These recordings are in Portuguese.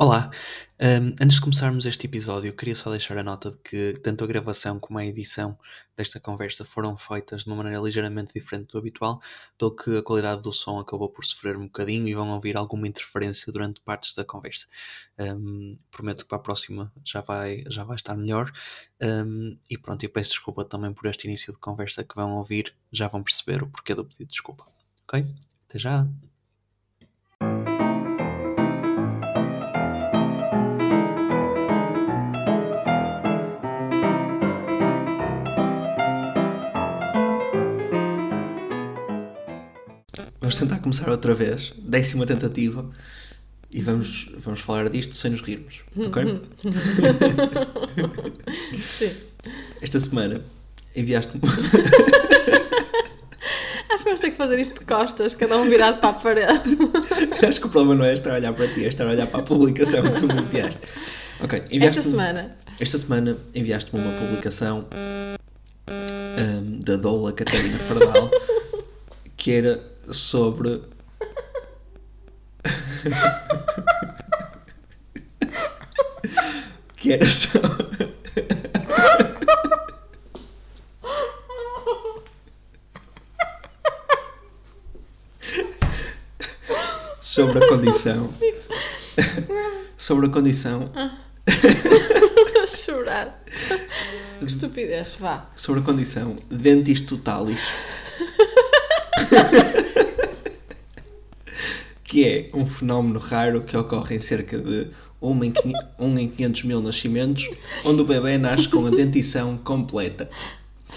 Olá! Hum, antes de começarmos este episódio, queria só deixar a nota de que tanto a gravação como a edição desta conversa foram feitas de uma maneira ligeiramente diferente do habitual, pelo que a qualidade do som acabou por sofrer um bocadinho e vão ouvir alguma interferência durante partes da conversa. Hum, prometo que para a próxima já vai, já vai estar melhor. Hum, e pronto, e peço desculpa também por este início de conversa que vão ouvir, já vão perceber o porquê do pedido de desculpa. Ok? Até já! Vamos tentar começar outra vez, décima tentativa, e vamos, vamos falar disto sem nos rirmos, ok? Sim. Esta semana enviaste-me. Acho que vamos ter que fazer isto de costas, cada um virado para a parede. Acho que o problema não é estar a olhar para ti, é estar a olhar para a publicação que tu me enviaste. Ok, Esta enviaste-me- semana. Esta semana enviaste-me uma publicação hum, da Doula Catarina Fardal que era sobre. que era sobre. sobre a condição. sobre a condição chorar. Estupidez, vá. sobre a condição dentis totalis. que é um fenómeno raro que ocorre em cerca de 1 em, 500 um em 500 mil nascimentos, onde o bebê nasce com a dentição completa.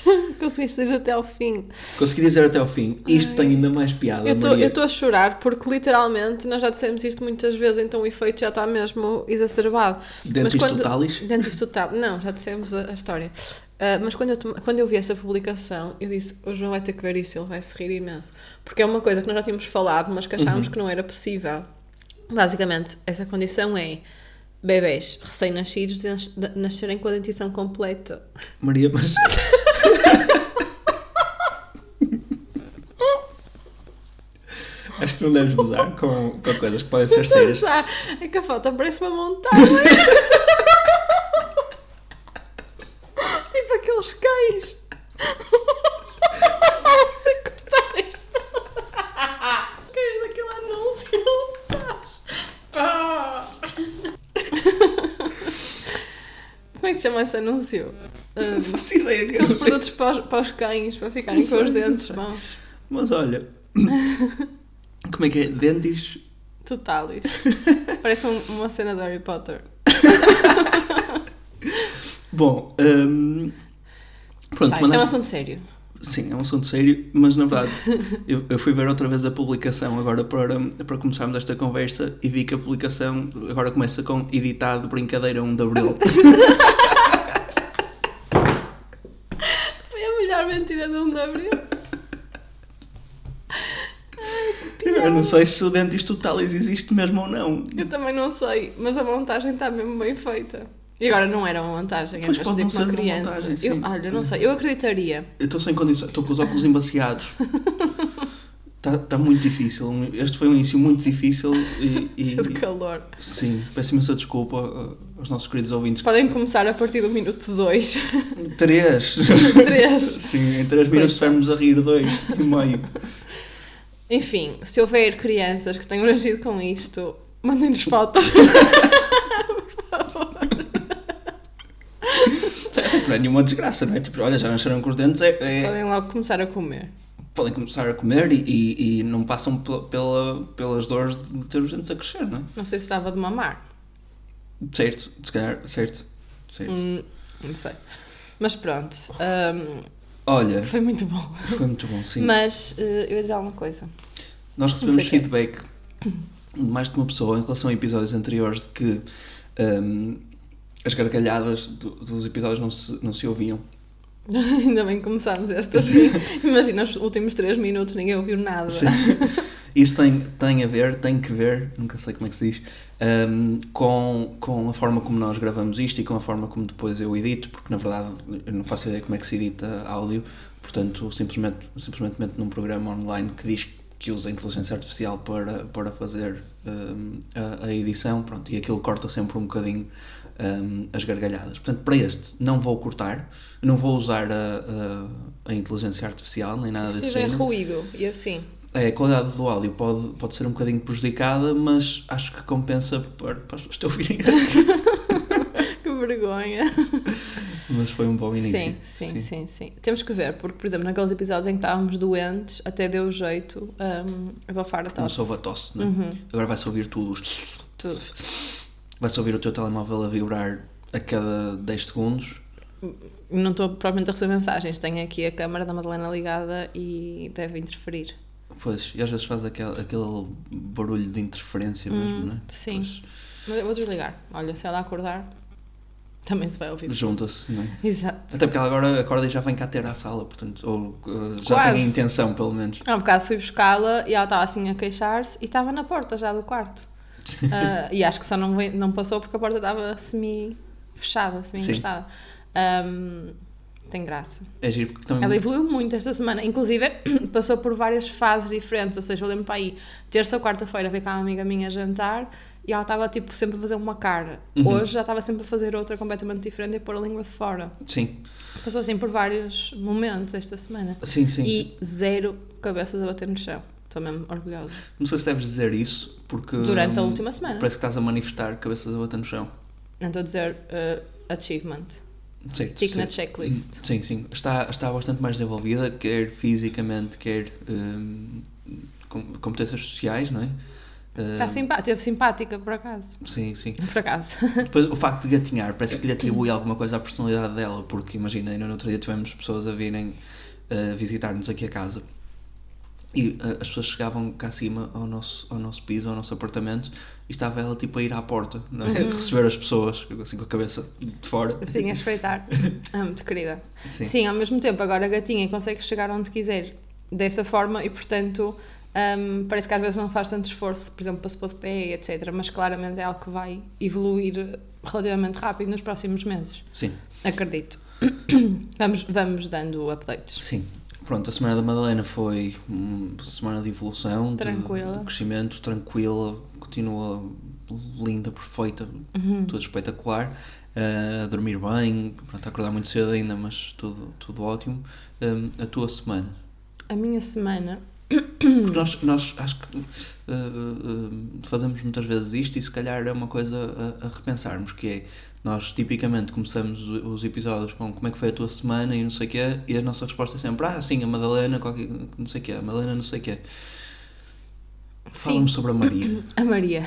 Conseguiste ir até ao fim. Consegui dizer até ao fim, isto tem ainda mais piada, Eu estou a chorar porque literalmente nós já dissemos isto muitas vezes, então o efeito já está mesmo exacerbado. Dentis totalis? Dentis total. Não, já dissemos a, a história. Ah, mas quando eu, quando eu vi essa publicação, eu disse: o João vai ter que ver isso, ele vai se rir imenso. Porque é uma coisa que nós já tínhamos falado, mas que achámos Uhum. que não era possível. Basicamente, essa condição é bebés recém-nascidos nascerem com a dentição completa. Maria, mas... Acho que não deves gozar com, com coisas que podem ser sérias. É que a foto parece uma montanha. aqueles cães. A cortar isto. Cães daquele anúncio, sabes? Ah. Como é que se chama esse anúncio? Não Um, faço ideia, que sei. produtos para os, para os cães, para ficarem com os dentes bons. Mas olha, como é que é? Dentis. Totalis. Parece um- uma cena de Harry Potter. Bom, hum, pronto, Tá, isto é um assunto sério. sim, é um assunto sério, mas na verdade eu, eu fui ver outra vez a publicação agora para, para começarmos esta conversa e vi que a publicação agora começa com editado brincadeira 1 de Abril. Foi a melhor mentira de 1 de Abril. eu não sei se o Dentis Totalis existe mesmo ou não. Eu também não sei, mas a montagem está mesmo bem feita. E agora não era uma montagem, é Pois, pode não uma ser uma criança. montagem, eu, olha, eu não sei, eu acreditaria. Eu estou sem condições, estou com os óculos embaciados. Está tá muito difícil. Este foi um início muito difícil e, e- de calor. sim, peço imensa desculpa uh, aos nossos queridos ouvintes. que Podem se- começar a partir do minuto 2. Três. 3. Sim, em três minutos estivermos a rir dois e meio. Enfim, se houver crianças que tenham nascido com isto, mandem-nos fotos. Por favor. Até porque não é nenhuma desgraça, não é? Tipo, olha, já nasceram com os dentes, é, é- Podem logo começar a comer. podem começar a comer e, e- e não passam pela, pela- pelas dores de ter os dentes a crescer, não é? Não sei se estava de mamar. Certo, se calhar, certo. certo. Hum, não sei. Mas pronto, hum, Olha, foi muito bom. foi muito bom, sim. Mas eh, eu ia dizer alguma coisa. Nós recebemos feedback de mais de uma pessoa em relação a episódios anteriores de que hum, as gargalhadas do- dos episódios não se, não se ouviam. Ainda bem que começámos esta assim. Imagina os últimos 3 minutos, ninguém ouviu nada. Sim. Isso tem, tem a ver, tem que ver, nunca sei como é que se diz, hum, com, com a forma como nós gravamos isto e com a forma como depois eu edito, porque na verdade eu não faço ideia como é que se edita áudio, portanto simplesmente, simplesmente num programa online que diz que usa a inteligência artificial para, para fazer um, a, a, edição, pronto, e aquilo corta sempre um bocadinho um, as gargalhadas. Portanto, para este não vou cortar, não vou usar a, a, a inteligência artificial nem nada Se desse tiver género. ruído e assim. É, a qualidade do áudio pode, pode ser um bocadinho prejudicada, mas acho que compensa para, para as pessoas ouvirem. Que vergonha. mas foi um bom início. Sim, sim, sim, sim, Temos que ver, porque, por exemplo, naqueles episódios em que estávamos doentes, até deu jeito um, a abafar a tosse. Começou a tosse, não é? Agora vai-se ouvir tudo. Tudo. Vai-se ouvir o teu telemóvel a vibrar a cada 10 segundos. Não estou propriamente a receber mensagens, tenho aqui a câmara da Madalena ligada e deve interferir. Pois, e às vezes faz aquele, aquele barulho de interferência mesmo, não é? sim. Pois, Mas eu vou desligar. Olha, se ela acordar, também se vai ouvir. Junta-se, não é? Exato. Até porque ela agora acorda e já vem cá ter à sala, portanto, ou uh, já Quase. tem a intenção, pelo menos. Há um bocado fui buscá-la e ela estava assim a queixar-se e estava na porta já do quarto. Ah, e acho que só não, não passou porque a porta estava semi-fechada, semi-encostada. Um, tem graça. É giro porque também. Ela evoluiu muito esta semana. Inclusive, passou por várias fases diferentes. Ou seja, eu lembro para aí, terça ou quarta-feira, veio cá uma amiga minha jantar e ela estava tipo, sempre a fazer uma cara. Uhum. Hoje já estava sempre a fazer outra completamente diferente e pôr a língua de fora. Sim, Passou assim por vários momentos esta semana. sim, sim. E zero cabeças a bater no chão. Estou mesmo orgulhosa. Não sei se deves dizer isso, porque. Durante a hum, última semana. Parece que estás a manifestar cabeças a bater no chão. Não estou a dizer uh, achievement. Sim, Tick na checklist. Sim, sim. Está, está bastante mais desenvolvida, quer fisicamente, quer com competências sociais, não é? Está Hum, simpática, teve simpática por acaso. Sim, sim. Por acaso. Depois, o facto de gatinhar parece que lhe atribui alguma coisa à personalidade dela, porque imagina, ainda no outro dia tivemos pessoas a virem uh, visitar-nos aqui a casa e uh, as pessoas chegavam cá acima ao nosso, ao nosso piso, ao nosso apartamento e estava ela tipo a ir à porta, não é? Uhum. receber as pessoas, assim com a cabeça de fora. Sim, a espreitar. Ah, muito querida. Sim. Sim. ao mesmo tempo, agora a gatinha consegue chegar onde quiser dessa forma e, portanto, hum, parece que às vezes não faz tanto esforço, por exemplo, para se pôr de pé, etc. Mas claramente é algo que vai evoluir relativamente rápido nos próximos meses. Sim, Acredito. Vamos, vamos dando updates. sim. Pronto, a semana da Madalena foi uma semana de evolução, de- Tranquila. de, crescimento, tranquila, continua linda, perfeita, Uhum. tudo espetacular. Uh, a dormir bem, pronto, a acordar muito cedo ainda, mas tudo, tudo ótimo. Um, a tua semana? A minha semana. Porque nós, nós acho que uh, uh, fazemos muitas vezes isto e se calhar é uma coisa a, a repensarmos, que é nós tipicamente começamos os episódios com como é que foi a tua semana e não sei o quê, e a nossa resposta é sempre, ah sim, a Madalena, qualquer, não sei o quê, a Madalena não sei o quê. Fala-me sobre a Maria, a Maria.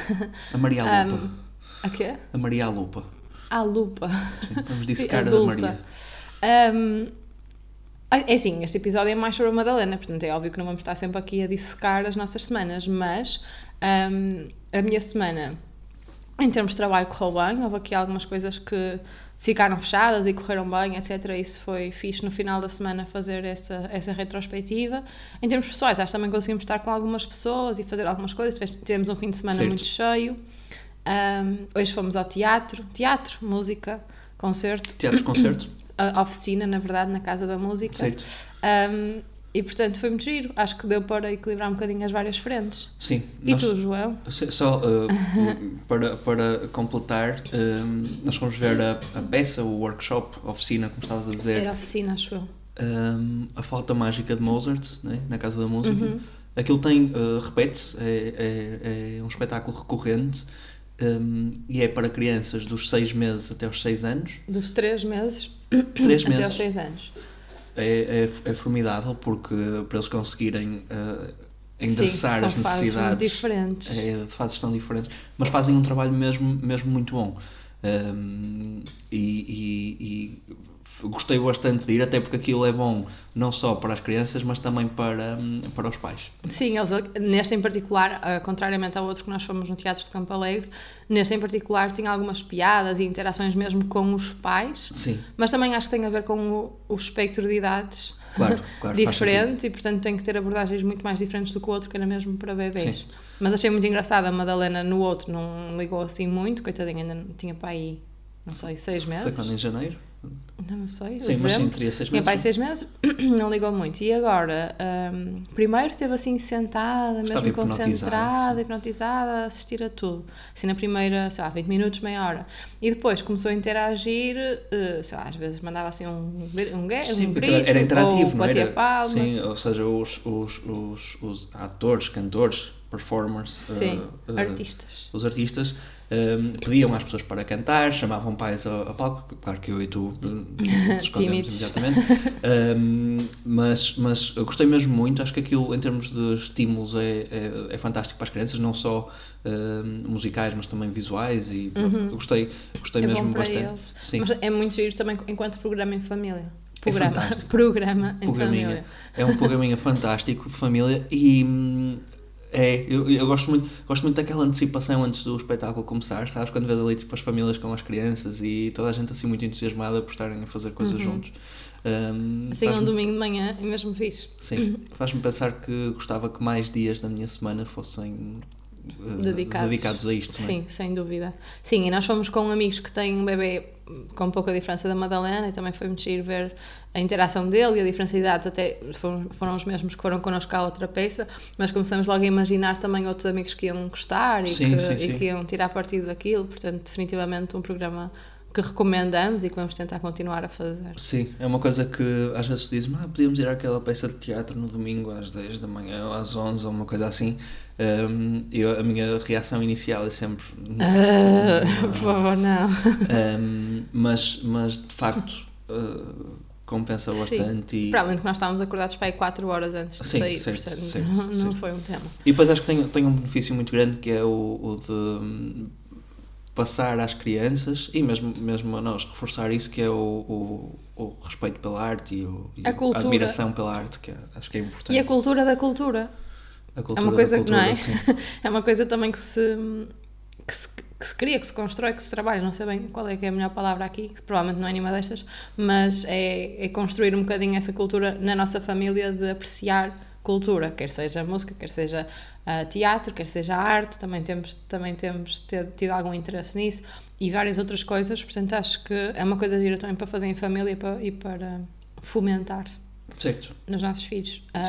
a Maria Lupa, Um, a quê? a Maria Lupa. A lupa. Sim, vamos dissecar a adulta. Maria. Um, é assim, este episódio é mais sobre a Madalena, portanto é óbvio que não vamos estar sempre aqui a dissecar as nossas semanas, mas um, a minha semana, em termos de trabalho, correu bem. Houve aqui algumas coisas que ficaram fechadas e correram bem, etc. Isso foi fixe no final da semana fazer essa, essa retrospectiva. Em termos pessoais, acho que também conseguimos estar com algumas pessoas e fazer algumas coisas. Tivemos um fim de semana Certo. muito cheio. Um, hoje fomos ao teatro, teatro, música, concerto, Teatro concerto? a oficina, na verdade, na Casa da Música. Certo. Um, e portanto foi muito giro. Acho que deu para equilibrar um bocadinho as várias frentes. Sim. E nós- tu, João? Só uh, para, para completar, um, nós fomos ver a, a peça, o workshop, a oficina, como estavas a dizer, Era a oficina, acho eu. um, a flauta mágica de Mozart, né, na Casa da Música. Uhum. Aquilo tem, uh, repete-se, é, é, é um espetáculo recorrente um, e é para crianças dos 6 meses até aos 6 anos. Dos três meses Três até meses. aos seis anos. É, é, é formidável porque para eles conseguirem uh, endereçar Sim, as necessidades diferentes. é, de fases tão diferentes, mas fazem um trabalho mesmo, mesmo muito bom. Um, e, e- e f- gostei bastante de ir, até porque aquilo é bom não só para as crianças, mas também para, hum, para os pais. Sim, eles, neste em particular, ah, contrariamente ao outro que nós fomos no Teatro de Campo Alegre, neste em particular tinha algumas piadas e interações mesmo com os pais, Sim, mas também acho que tem a ver com o, o espectro de idades claro, claro. diferente e, portanto, tem que ter abordagens muito mais diferentes do que o outro, que era mesmo para bebês. Sim. Mas achei muito engraçado, a Madalena no outro não ligou assim muito, coitadinha, ainda tinha para aí, não sei, seis sentido. Foi meses. quando em janeiro? Não sei. Sim, mas sim, seis meses. pai seis meses, não ligou muito. E agora, hum, primeiro esteve assim sentada, Estava mesmo concentrada, sim. hipnotizada, a assistir a tudo. Assim na primeira, sei lá, 20 minutos, meia hora. E depois começou a interagir, eh, sei lá, às vezes mandava assim um, um, gue- Sim, um grito, era interativo, ou era? palmas. Sim, ou seja, os, os, os, os atores, cantores, performers, eh, eh, artistas. os artistas ehm, pediam às pessoas para cantar, chamavam pais a, a palco, claro que eu e tu escondemos imediatamente, Ehm, mas, mas eu gostei mesmo muito, acho que aquilo em termos de estímulos é, é, é fantástico para as crianças, não só ehm, musicais, mas também visuais e eu gostei, gostei Uhum. É mesmo bastante. é muito giro também enquanto programa em família. É Programa, fantástico. programa em Programinha. família. É um programinha fantástico de família e hum, é, eu, eu gosto muito, gosto muito daquela antecipação antes do espetáculo começar, sabes? Quando vês ali tipo as famílias com as crianças e toda a gente assim muito entusiasmada por estarem a fazer coisas juntos. Hum, Assim, um domingo de manhã, é mesmo fixe. Sim, faz-me pensar que gostava que mais dias da minha semana fossem eh, Dedicados. dedicados a isto. é? Sim, sem dúvida. Sim, e nós fomos com amigos que têm um bebê com pouca diferença da Madalena e também foi muito giro ver a interação dele e a diferença de idades até foram, foram os mesmos que foram connosco à outra peça, mas começamos logo a imaginar também outros amigos que iam gostar e, Sim, que, sim, e sim. que iam tirar partido daquilo, portanto definitivamente um programa que recomendamos e que vamos tentar continuar a fazer. Sim, é uma coisa que às vezes dizem, ah, podíamos ir àquela peça de teatro no domingo às 10 da manhã ou às 11 ou uma coisa assim. Um, eu, a minha reação inicial é sempre. Ah, por favor, não. Um, mas, mas de facto uh, compensa bastante. E, Para além de que nós estávamos acordados para aí 4 horas antes de Sim, sair, certo, portanto certo, não, não certo. foi um tema. e depois acho que tem, tem um benefício muito grande que é o, o de hum, passar às crianças e mesmo, mesmo a nós reforçar isso que é o, o, o respeito pela arte e, o, e A cultura. admiração pela arte, que é- acho que é importante. E a cultura da cultura. A É cultura uma coisa que cultura, não é? sim. É uma coisa também que se, que se que se cria, que se constrói, que se trabalha, não sei bem qual é que é a melhor palavra aqui, que provavelmente não é nenhuma destas, mas é, é construir um bocadinho essa cultura na nossa família de apreciar cultura, quer seja música, quer seja ah, teatro, quer seja arte, também temos, também temos ter- tido algum interesse nisso e várias outras coisas, portanto acho que é uma coisa gira também para fazer em família e para, e para fomentar Certo, nos nossos filhos, ah,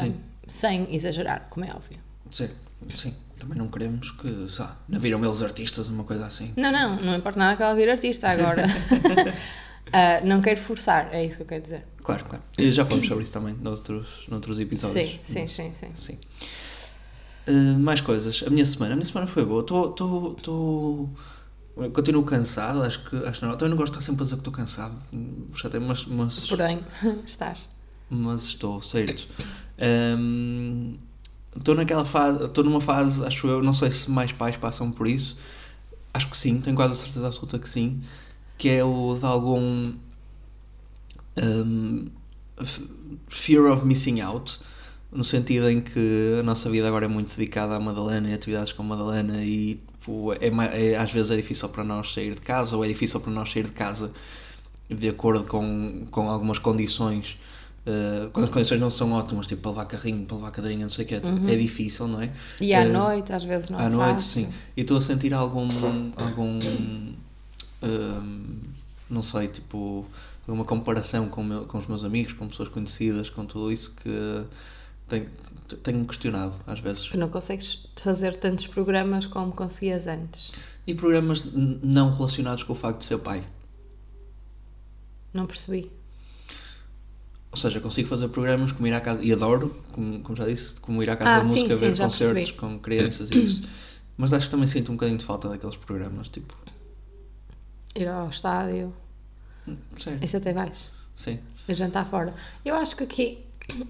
sem exagerar, como é óbvio. sim, sim. Também não queremos que, lá, não viram eles artistas, uma coisa assim. Não, não, não importa nada que ela vire artista agora. Ah, não quero forçar, é isso que eu quero dizer. Claro, claro. E já falamos sobre isso também noutros, noutros episódios. Sim, sim, sim, sim. Sim. Uh, mais coisas. A minha semana, a minha semana foi boa. Estou. Continuo cansado, acho que. Acho que não. Também não gosto de estar sempre a dizer que estou cansado. Já tem, mas, mas, Porém, estás. mas estou, certo. Hum, Estou naquela fase. Estou numa fase, acho eu, não sei se mais pais passam por isso. Acho que sim, tenho quase a certeza absoluta que sim. Que é o de algum. F- fear of missing out. No sentido em que a nossa vida agora é muito dedicada à Madalena e atividades com a Madalena e tipo, é, é- às vezes é difícil para nós sair de casa ou é difícil para nós sair de casa de acordo com, com algumas condições eh, quando as condições não são ótimas, tipo para levar carrinho, para levar cadeirinha, não sei o que, é difícil, não é? E à Eh, noite, às vezes não à é noite, fácil. sim. E estou a sentir algum. algum não sei, tipo. Alguma comparação com, meu- com os meus amigos, com pessoas conhecidas, com tudo isso que tenho- tenho-me questionado às vezes. Que não consegues fazer tantos programas como conseguias antes. E programas não relacionados com o facto de ser pai. Não percebi. Ou seja, consigo fazer programas como ir à casa, e adoro, como, como já disse, como ir à casa Ah, da sim, música, sim, ver concertos percebi. com crianças e isso. Mas acho que também sinto um bocadinho de falta daqueles programas, tipo. Ir ao estádio, Sério, isso até vais. sim. Ir jantar fora. Eu acho que aqui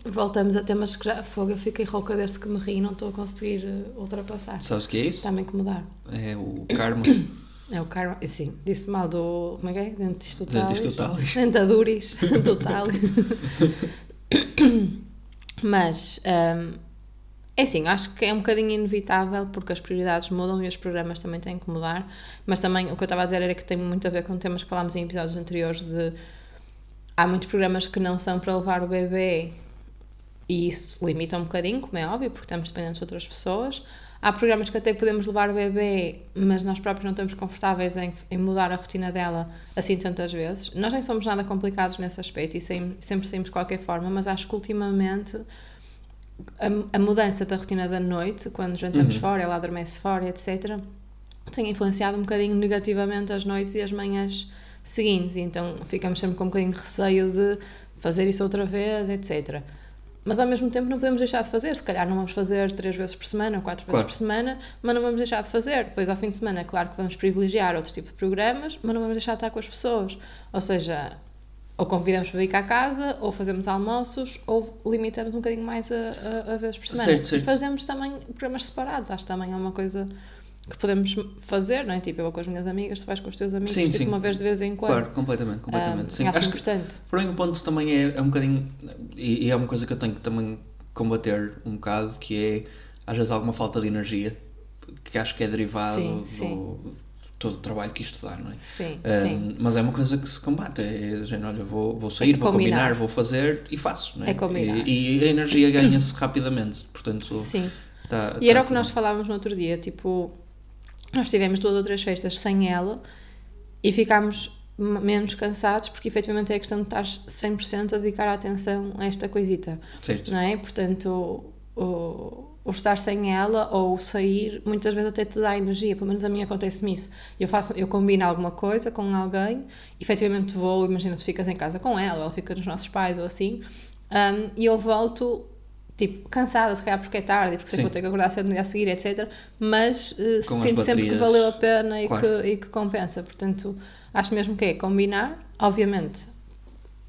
voltamos a temas que já fogo. Eu fiquei rouca desde que me ri e não estou a conseguir eh, ultrapassar. Sabes o que é isso? Está-me a incomodar. É o karma. É o karma. Sim, disse mal do. Como é que é? Dentista totalis. Dentista totalis. Dentaduris. Total. Mas. hum, é assim, acho que é um bocadinho inevitável porque as prioridades mudam e os programas também têm que mudar. Mas também o que eu estava a dizer era que tem muito a ver com temas que falámos em episódios anteriores de. Há muitos programas que não são para levar o bebê e isso limita um bocadinho, como é óbvio, porque estamos dependentes de outras pessoas. Há programas que até podemos levar o bebê, mas nós próprios não estamos confortáveis em, em mudar a rotina dela assim tantas vezes. Nós nem somos nada complicados nesse aspecto e saímos, sempre saímos de qualquer forma, mas acho que ultimamente a, a mudança da rotina da noite, quando jantamos fora, ela adormece fora, etc., tem influenciado um bocadinho negativamente as noites e as manhãs seguintes. E então ficamos sempre com um bocadinho de receio de fazer isso outra vez, etc. Mas ao mesmo tempo não podemos deixar de fazer. Se calhar não vamos fazer três vezes por semana ou quatro vezes Claro. por semana, mas não vamos deixar de fazer. Depois, ao fim de semana, é claro que vamos privilegiar outros tipos de programas, mas não vamos deixar de estar com as pessoas. Ou seja, ou convidamos para vir cá a casa, ou fazemos almoços, ou limitamos um bocadinho mais a, a, a vezes por semana. Certo, certo. E fazemos também programas separados. Acho que também é uma coisa que podemos fazer, não é? Tipo, eu vou com as minhas amigas, tu vais com os teus amigos, Sim, tipo, sim. uma vez de vez em quando. Claro, completamente, completamente. Ah, sim. acho, Acho que, importante. porém, o ponto também é, é um bocadinho, e, e é uma coisa que eu tenho que também combater um bocado, que é, às vezes, alguma falta de energia, que acho que é derivado Sim, do, todo o trabalho que isto dá, não é? Sim, Um, sim. Mas é uma coisa que se combate. É, gente, olha, vou, vou sair, É vou combinar. combinar. vou fazer e faço. Não é? É combinar. E, e a energia ganha-se rapidamente. Portanto, Sim. tá- E era tá o que nós falávamos no outro dia, tipo, nós tivemos duas ou três festas sem ela e ficámos menos cansados porque efetivamente é a questão de estar 100% a dedicar a atenção a esta coisita, Certo. não é? Portanto, o, o estar sem ela ou sair muitas vezes até te dá energia, pelo menos a mim acontece-me isso. Eu faço, eu combino alguma coisa com alguém, efetivamente vou, imagina tu ficas em casa com ela, ou ela fica nos nossos pais ou assim, um, e eu volto tipo, cansada, se calhar porque é tarde e porque sei vou ter que acordar cedo no dia a seguir, etc. Mas as sinto sempre que valeu a pena e, Claro. que, e que compensa. Portanto, acho mesmo que é combinar. Obviamente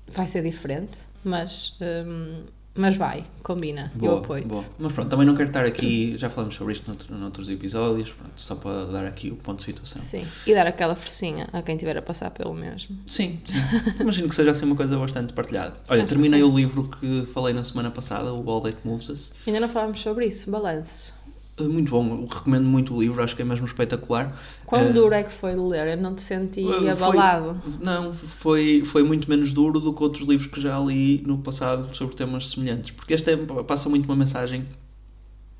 vai ser diferente, mas, hum, mas vai, combina. eu Boa, apoio-te. boa. Mas pronto, também não quero estar aqui, já falamos sobre isto noutro, noutros episódios, pronto, só para dar aqui o ponto de situação. Sim, e dar aquela forcinha a quem estiver a passar pelo mesmo. Sim, sim. Imagino que seja assim uma coisa bastante partilhada. Olha, Acho terminei o livro que falei na semana passada, o All That Moves Us. Ainda não falámos sobre isso, balanço. Uh, Muito bom, recomendo muito o livro, acho que é mesmo espetacular. Quão Uh, duro é que foi de ler? Eu não te senti Uh, foi- abalado. Não, foi, foi muito menos duro do que outros livros que já li no passado sobre temas semelhantes. Porque este é- passa muito uma mensagem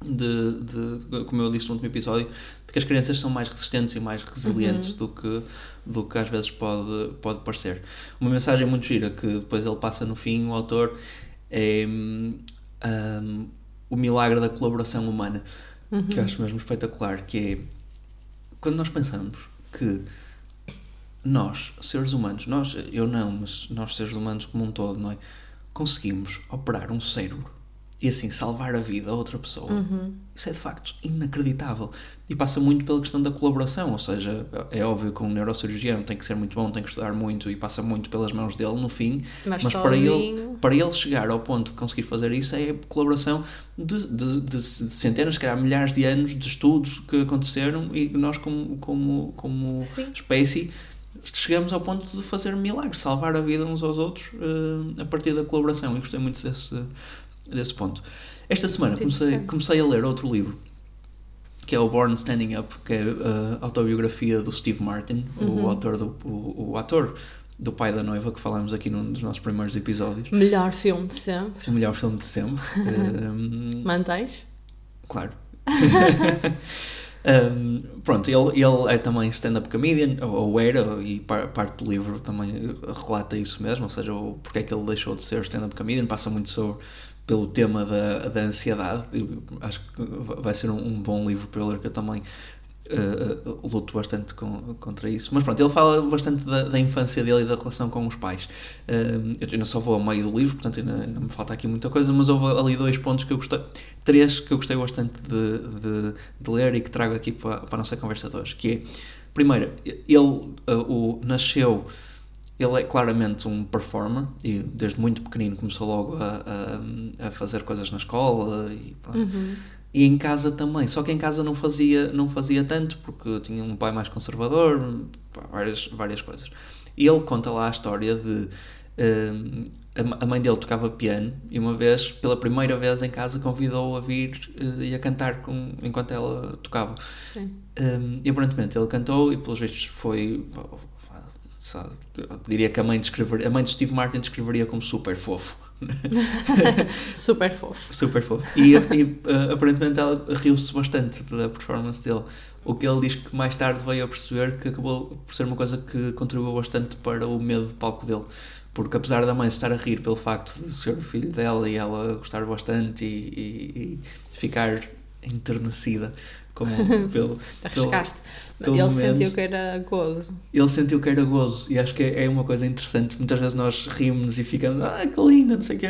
de, de, como eu disse no último episódio, de que as crianças são mais resistentes e mais resilientes do, que, do que às vezes pode, pode parecer. Uma mensagem muito gira que depois ele passa no fim, o autor, é hum, hum, o milagre da colaboração humana, que eu acho mesmo espetacular, que é quando nós pensamos que nós, seres humanos, nós, eu não, mas nós seres humanos como um todo, não é? Conseguimos operar um cérebro e assim salvar a vida a outra pessoa. Isso é de facto inacreditável. E passa muito pela questão da colaboração, ou seja, é óbvio que um neurocirurgião tem que ser muito bom, tem que estudar muito e passa muito pelas mãos dele no fim, Mas para ele, para ele chegar ao ponto de conseguir fazer isso é colaboração de, de, de centenas, se calhar milhares de anos de estudos que aconteceram e nós como, como, como Sim. espécie chegamos ao ponto de fazer milagres, salvar a vida uns aos outros eh, a partir da colaboração e gostei muito desse, desse ponto. Esta semana comecei, comecei a ler outro livro que é o Born Standing Up, que é a autobiografia do Steve Martin, Uhum. o autor do o, o ator do pai da noiva que falámos aqui num dos nossos primeiros episódios. Melhor filme de sempre. O melhor filme de sempre. Um, Mantens? claro. Um, pronto, ele, ele é também stand-up comedian, ou, era, e par- parte do livro também relata isso mesmo, ou seja, o, porque é que ele deixou de ser stand-up comedian, passa muito sobre, pelo tema da, da ansiedade, Eu acho que vai ser um, um bom livro para eu ler, que eu também uh, uh, luto bastante com, contra isso, mas pronto, ele fala bastante da, da infância dele e da relação com os pais. Um, eu ainda só vou ao meio do livro, portanto ainda, ainda me falta aqui muita coisa, mas houve ali dois pontos que eu gostei, três que eu gostei bastante de, de, de ler e que trago aqui para, para a nossa conversa de hoje, que é, primeiro, ele uh, o, nasceu ele é claramente um performer e desde muito pequenino começou logo a, a, a fazer coisas na escola e, pronto. Uhum. e em casa também, só que em casa não fazia, não fazia tanto porque tinha um pai mais conservador, várias, várias coisas. E ele conta lá a história de hum, a a mãe dele tocava piano e uma vez, pela primeira vez em casa, convidou-o a vir eh, e a cantar com, enquanto ela tocava. Sim. Um, e aparentemente ele cantou e pelos vistos foi eu diria que a mãe, descrever, a mãe de Steve Martin descreveria como super fofo Super fofo. Super fofo. E, e, uh, aparentemente ela riu-se bastante da performance dele. O que ele diz que mais tarde veio a perceber que acabou por ser uma coisa que contribuiu bastante para o medo de palco dele. Porque apesar da mãe estar a rir pelo facto de ser o filho dela e ela gostar bastante e, e, e ficar enternecida como pelo, Arriscaste. Pelo, ele momento, sentiu que era gozo. Ele sentiu que era gozo e acho que é, é uma coisa interessante. Muitas vezes nós rimos e ficamos, ah, que linda, não sei o quê.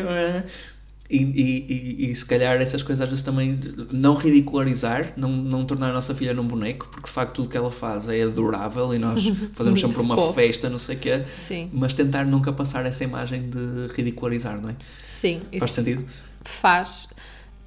E, e, e, e, se calhar essas coisas às vezes também não ridicularizar, não, não tornar a nossa filha num boneco, porque de facto tudo que ela faz é adorável e nós fazemos sempre uma fofo. festa, não sei o quê, Sim. mas tentar nunca passar essa imagem de ridicularizar, não é? Sim. Faz sentido? Faz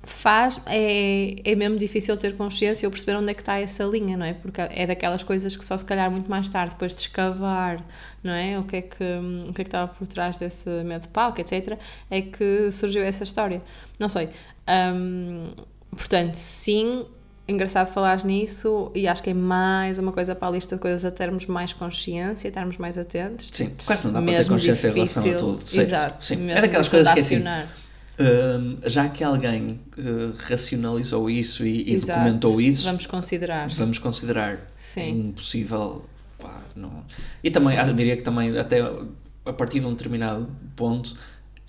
faz, é, é mesmo difícil ter consciência ou perceber onde é que está essa linha, não é? Porque é daquelas coisas que só se calhar muito mais tarde, depois de escavar, não é? O que é que, o que, é que estava por trás desse medo de palco, etc., é que surgiu essa história. Não sei. Um, portanto, sim, engraçado falar nisso e acho que é mais uma coisa para a lista de coisas a termos mais consciência, estarmos mais atentos. Sim, claro que não dá para ter consciência difícil, em relação a tudo. Certo. Exato. Sim. É daquelas coisas que é assim, já que alguém uh, racionalizou isso e, e documentou isso, vamos considerar. Vamos considerar. Sim. Impossível. Pá, não. E também, eu diria que também, até a partir de um determinado ponto,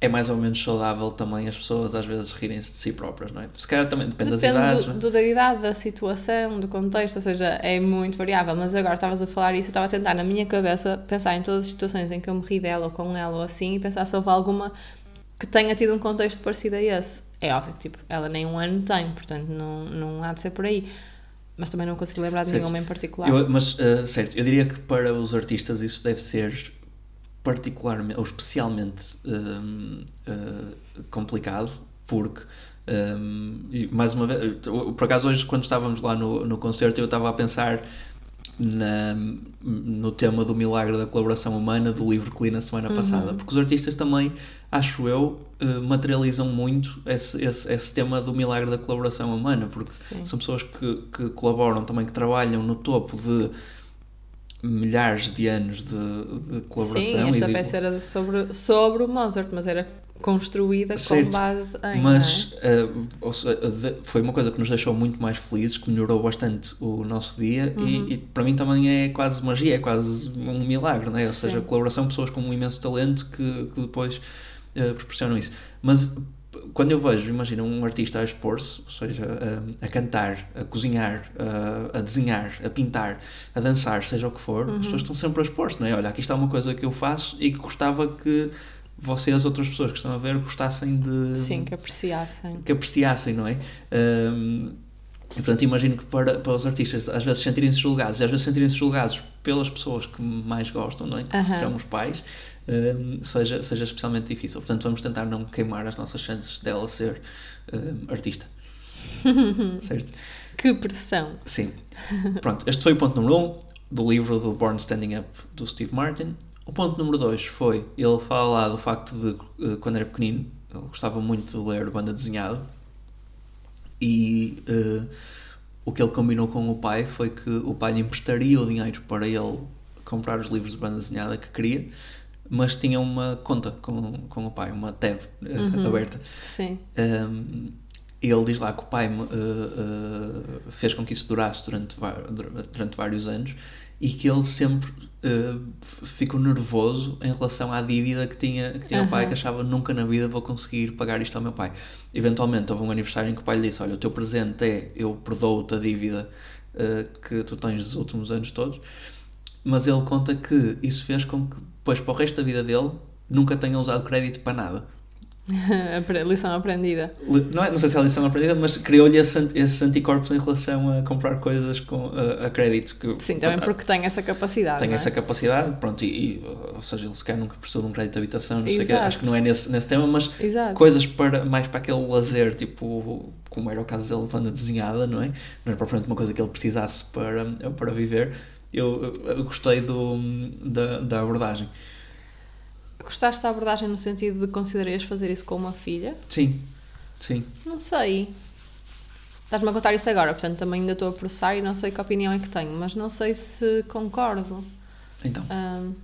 é mais ou menos saudável também as pessoas às vezes rirem-se de si próprias, não é? Se calhar também depende, depende das idades. Do, do, da idade, da situação, do contexto, ou seja, é muito variável. Mas agora estavas a falar isso, eu estava a tentar na minha cabeça pensar em todas as situações em que eu me ri dela ou com ela ou assim e pensar se houve alguma que tenha tido um contexto parecido a esse. É óbvio que tipo, ela nem um ano tem, portanto não, não há de ser por aí. Mas também não consigo lembrar de certo. nenhuma em particular. Eu, mas, uh, certo, eu diria que para os artistas isso deve ser particularmente ou especialmente uh, uh, complicado, porque, um, mais uma vez, por acaso hoje, quando estávamos lá no, no concerto, eu estava a pensar na, no tema do milagre da colaboração humana do livro que li na semana uhum. passada, porque os artistas também, acho eu, uh, materializam muito esse, esse, esse, tema do milagre da colaboração humana, porque Sim. são pessoas que, que colaboram também, que trabalham no topo de milhares de anos de, de colaboração. Sim, esta peça de... era sobre, sobre o Mozart, mas era construída certo, com base em. Mas é? uh, foi uma coisa que nos deixou muito mais felizes, que melhorou bastante o nosso dia uhum. e, e, para mim também é quase magia, é quase um milagre, não é? Ou seja, a colaboração pessoas com um imenso talento que, que depois uh, proporcionam isso. Mas quando eu vejo, imagina, um artista a expor-se, ou seja, a, a, cantar, a cozinhar, a, a, desenhar, a pintar, a dançar, seja o que for, uhum. as pessoas estão sempre a expor-se, não é? Olha, aqui está uma coisa que eu faço e que gostava que vocês, outras pessoas que estão a ver, gostassem de. Sim, que apreciassem. Que apreciassem, não é? Um, e, portanto, imagino que para, para os artistas, às vezes sentirem-se julgados, e às vezes sentirem-se julgados pelas pessoas que mais gostam, não é? Que serão os pais, um, seja, seja especialmente difícil. Portanto, vamos tentar não queimar as nossas chances dela ser um, artista. certo? Que pressão! Sim. Pronto, este foi o ponto número 1 um do livro do Born Standing Up do Steve Martin. O ponto número 2 foi, ele fala lá do facto de, eh, quando era pequenino, ele gostava muito de ler banda desenhada e uh, o que ele combinou com o pai foi que o pai lhe emprestaria o dinheiro para ele comprar os livros de banda desenhada que queria, mas tinha uma conta com, com o pai, uma tab eh, uhum. aberta. Sim. Um, ele diz lá que o pai uh, uh, fez com que isso durasse durante, durante vários anos e que ele sempre uh, ficou nervoso em relação à dívida que tinha, que tinha uhum. o pai, que achava nunca na vida vou conseguir pagar isto ao meu pai. Eventualmente houve um aniversário em que o pai lhe disse: Olha, o teu presente é eu perdoo-te a dívida uh, que tu tens dos últimos anos todos. Mas ele conta que isso fez com que, depois, para o resto da vida dele, nunca tenha usado crédito para nada. lição aprendida. Não, é, não sei se é a lição aprendida, mas criou-lhe esses, esses anticorpos em relação a comprar coisas com, a, a crédito. Que, Sim, também porque tem essa capacidade. Tem é? essa capacidade, pronto, e, e, ou seja, ele sequer nunca prestou de um crédito de habitação, não sei que, acho que não é nesse, nesse tema, mas Exato. coisas para, mais para aquele lazer, tipo, como era o caso dele, banda desenhada, não é? Não era propriamente uma coisa que ele precisasse para, para viver. Eu, eu gostei do, da, da abordagem. Gostaste da abordagem no sentido de considerarias fazer isso com uma filha? Sim, sim. Não sei. Estás-me a contar isso agora, portanto também ainda estou a processar e não sei que opinião é que tenho, mas não sei se concordo. Então. Um...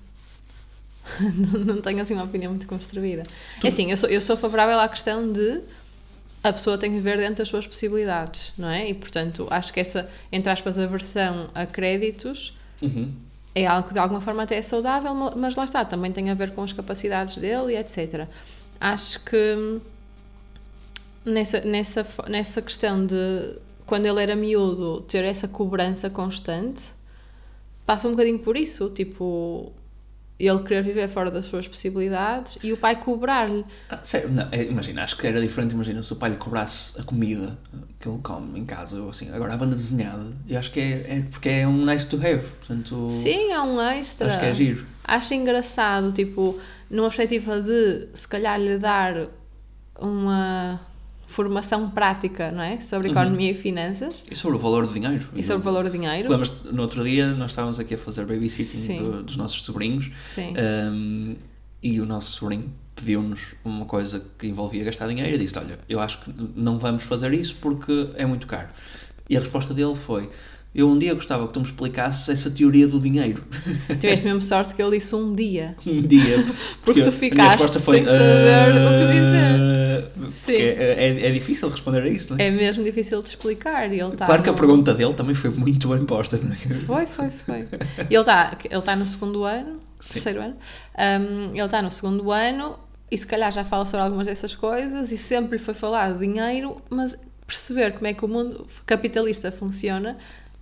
não, tenho assim uma opinião muito construída. É assim, eu sou, eu sou favorável à questão de a pessoa tem que viver dentro das suas possibilidades, não é? E portanto, acho que essa, entre aspas, aversão a créditos Uhum. É algo que de alguma forma até é saudável, ma- mas lá está, também tem a ver com as capacidades dele e etc. Acho que hum, nessa, nessa, nessa questão de quando ele era miúdo ter essa cobrança constante passa um bocadinho por isso, tipo ele querer viver fora das suas possibilidades e o pai cobrar-lhe. Ah, sério, não, é, imagina, acho que era diferente, imagina, se o pai lhe cobrasse a comida que ele come em casa, ou assim, agora a banda desenhada, eu acho que é, é porque é um nice to have, portanto, Sim, é um extra. acho que é giro. Acho engraçado, tipo, numa perspectiva de se calhar lhe dar uma formação prática, não é? Sobre economia e finanças E sobre o valor do dinheiro. e sobre o valor do dinheiro. Lembras-te, no outro dia nós estávamos aqui a fazer babysitting do- dos nossos sobrinhos Sim. um, e o nosso sobrinho pediu-nos uma coisa que envolvia gastar dinheiro e disse: Olha, eu acho que não vamos fazer isso porque é muito caro. E a resposta dele foi: Eu um dia gostava que tu me explicasses essa teoria do dinheiro. Tiveste mesmo sorte que ele disse um dia. um dia. Porque tu a minha ficaste resposta foi, sem saber o que dizer. "Ah", porque Sim. É, é, é difícil responder a isso, não é? É mesmo difícil de explicar. e Ele está claro que a no- pergunta dele também foi muito bem posta, não é? Foi, foi, foi. E ele está ele tá no segundo ano, Sim. terceiro ano. Um, ele está no segundo ano e se calhar já fala sobre algumas dessas coisas e sempre lhe foi falado dinheiro, mas perceber como é que o mundo capitalista funciona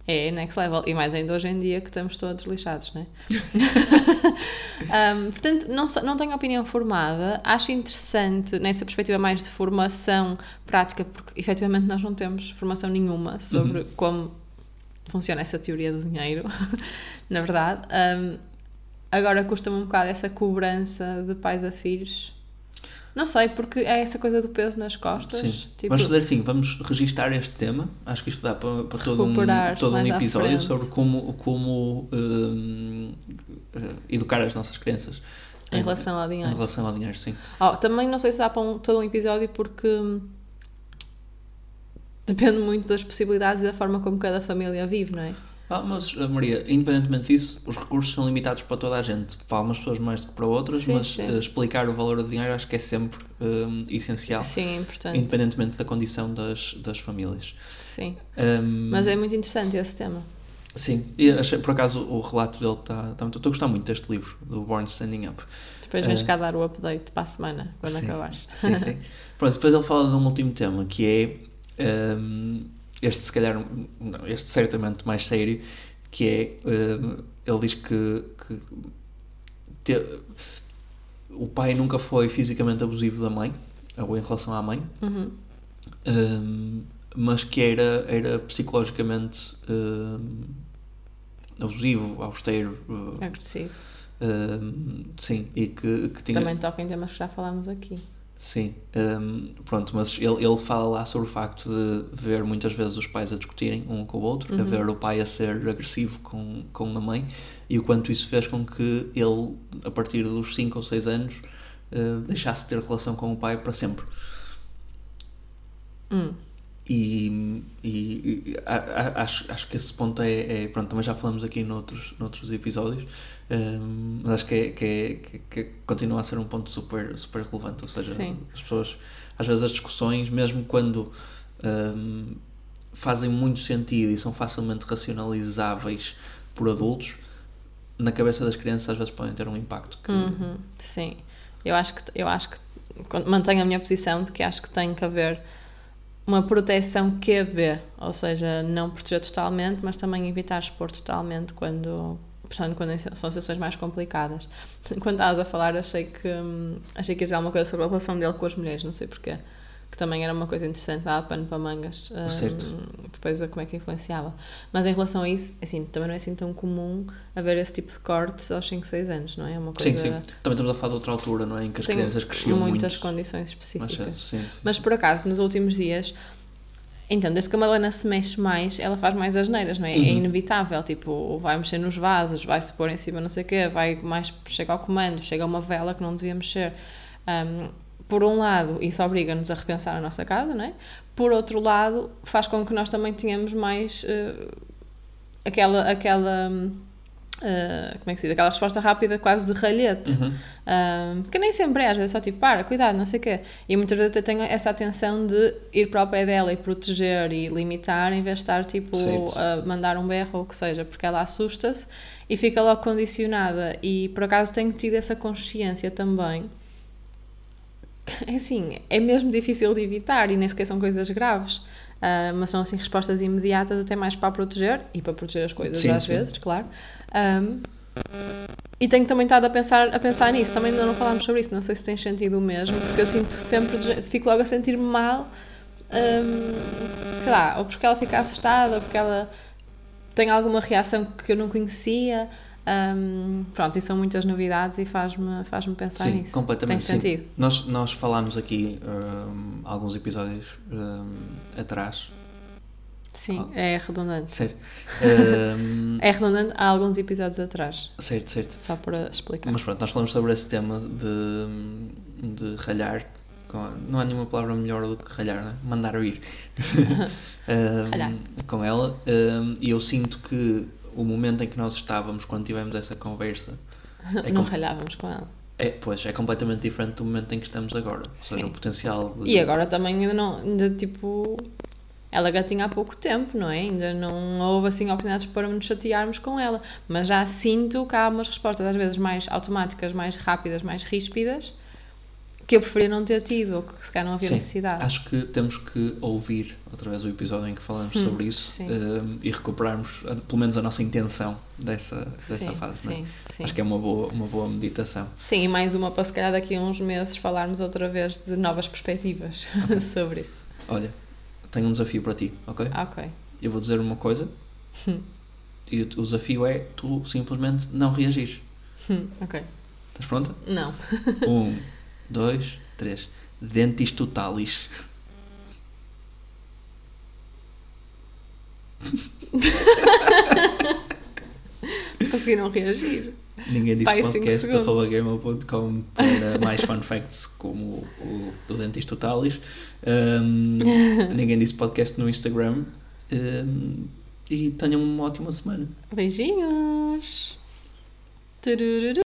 é next level. E mais ainda hoje em dia que estamos todos lixados, não é? Um, portanto, não, não tenho opinião formada. Acho interessante nessa perspectiva mais de formação prática, porque efetivamente nós não temos formação nenhuma sobre como funciona essa teoria do dinheiro, na verdade. Um, agora custa-me um bocado essa cobrança de pais a filhos. Não sei, porque é essa coisa do peso nas costas. Sim. Tipo, Vamos fazer assim, vamos registar este tema. Acho que isto dá para, para todo um, todo um episódio sobre como, como hum, eh, educar as nossas crianças em relação ao em dinheiro. relação ao dinheiro, sim. Oh, também não sei se dá para um- todo um episódio porque hum, depende muito das possibilidades e da forma como cada família vive, não é? Ah, mas, eh, Maria, independentemente disso, os recursos são limitados para toda a gente. Para umas pessoas mais do que para outras, Sim, mas sim. eh, explicar o valor do dinheiro acho que é sempre hum, essencial, Sim, é importante. independentemente da condição das, das famílias. Sim. Hum, Mas é muito interessante esse tema. Sim, e achei, por acaso o relato dele está. muito- Estou a gostar muito deste livro, do Born Standing Up. Depois vens Eh, cá dar o update para a semana, quando Sim, acabares. Sim, sim. Pronto, depois ele fala de um último tema que é hum, este, se calhar, não, este certamente mais sério, que é hum, ele diz que, que te- o pai nunca foi fisicamente abusivo da mãe, ou em relação à mãe, Uhum. hum, mas que era, era psicologicamente hum, abusivo, austero. Agressivo. sim, e que, que tinha. Também toca em temas que já falámos aqui. Sim, hum, pronto, mas ele, ele fala lá sobre o facto de ver muitas vezes os pais a discutirem um com o outro, a ver o pai a ser agressivo com, com a mãe e o quanto isso fez com que ele, a partir dos 5 ou 6 anos, eh, deixasse de ter relação com o pai para sempre. Hum. E, e- e a- a- acho, acho que esse ponto é, é- Pronto, também já falamos aqui noutros, noutros episódios, hum, mas acho que, é, que, é- que- que continua a ser um ponto super, super relevante. Ou seja, Sim. as pessoas, às vezes, as discussões, mesmo quando hum, fazem muito sentido e são facilmente racionalizáveis por adultos, na cabeça das crianças, às vezes, podem ter um impacto que. Uhum, Sim. Eu acho que eu acho que mantenho a minha posição de que acho que tem que haver uma proteção QB, ou seja, não proteger totalmente, mas também evitar expor totalmente quando, portanto, quando são situações mais complicadas. Quando estavas a falar, achei que hum, achei que ias dizer alguma coisa sobre a relação dele com as mulheres, não sei porquê. Que também era uma coisa interessante, dava pano para mangas. hum, Certo. depois a como é que influenciava. Mas em relação a isso, assim, também não é assim tão comum haver esse tipo de cortes aos 5, 6 anos, não é? É uma coisa Sim, sim. Também estamos a falar de outra altura, não é? Em que as tem crianças cresciam muitas muito. condições específicas. cedo. Sim, sim, Mas por acaso, nos últimos dias, então, desde que a Madalena se mexe mais, ela faz mais asneiras, não é? É Uhum. inevitável, tipo, vai mexer nos vasos, vai se pôr em cima não sei o quê, vai mais, chega ao comando, chega a uma vela que não devia mexer. Um, por um lado, isso obriga-nos a repensar a nossa casa, não é? Por outro lado, faz com que nós também tenhamos mais eh, aquela, aquela Uh, como é que se diz? Aquela resposta rápida, quase de ralhete. Uhum. Um, que nem sempre é, às vezes é só tipo, para, cuidado, não sei o quê. E muitas vezes eu tenho essa atenção de ir para o pé dela e proteger e limitar, em vez de estar tipo a mandar um berro ou o que seja, porque ela assusta-se e fica logo condicionada. E por acaso tenho tido essa consciência também. É assim, é mesmo difícil de evitar e nem sequer são coisas graves. Ah, mas são assim respostas imediatas, até mais para proteger e para proteger as coisas Sim, às sim. vezes, claro. Um, e tenho também estado a pensar, a pensar nisso, também ainda não falámos sobre isso, não sei se tens sentido o mesmo, porque eu sinto sempre, fico logo a sentir-me mal, hum, sei lá, ou porque ela fica assustada, ou porque ela tem alguma reação que eu não conhecia. Hum, pronto, e são muitas novidades e faz-me faz pensar Sim, nisso. completamente. Tem sim. sentido? Nós, nós falámos aqui hum, alguns episódios hum, atrás. Sim, Ah. é redundante. Hum, É redundante há alguns episódios atrás, certo, certo. só para explicar. Mas pronto, nós falamos sobre esse tema de, de ralhar. com- não há nenhuma palavra melhor do que ralhar, né? mandar Hum, Ralhar. com ela. E eu sinto que o momento em que nós estávamos quando tivemos essa conversa é, não com- ralhávamos com ela. é, pois, é completamente diferente do momento em que estamos agora. Ou seja, o potencial de, E agora também ainda não, ainda tipo, ela gatinha há pouco tempo, não é? Ainda não houve assim oportunidades para nos chatearmos com ela, mas já sinto que há umas respostas às vezes mais automáticas, mais rápidas, mais ríspidas, que eu preferia não ter tido, ou que se calhar não havia Sim, necessidade. Acho que temos que ouvir outra vez o episódio em que falamos sobre isso sim. hum, e recuperarmos pelo menos a nossa intenção dessa, dessa sim, fase. é? sim, sim. Acho que é uma boa, uma boa meditação. Sim, e mais uma para se calhar daqui a uns meses falarmos outra vez de novas perspectivas sobre isso. Olha, tenho um desafio para ti, ok? Ok. Eu vou dizer uma coisa Hum. e o, o desafio é tu simplesmente não reagir. Hum, ok. Estás pronta? Não. Um, dois, três. Dentis totalis. Conseguiram reagir. Ninguém disse Vai, cinco podcast segundos. arroba gmail.com para mais fun facts como o do Dentis Totalis. Um, ninguém disse podcast no Instagram. Um, e tenham uma ótima semana. Beijinhos. Turururu.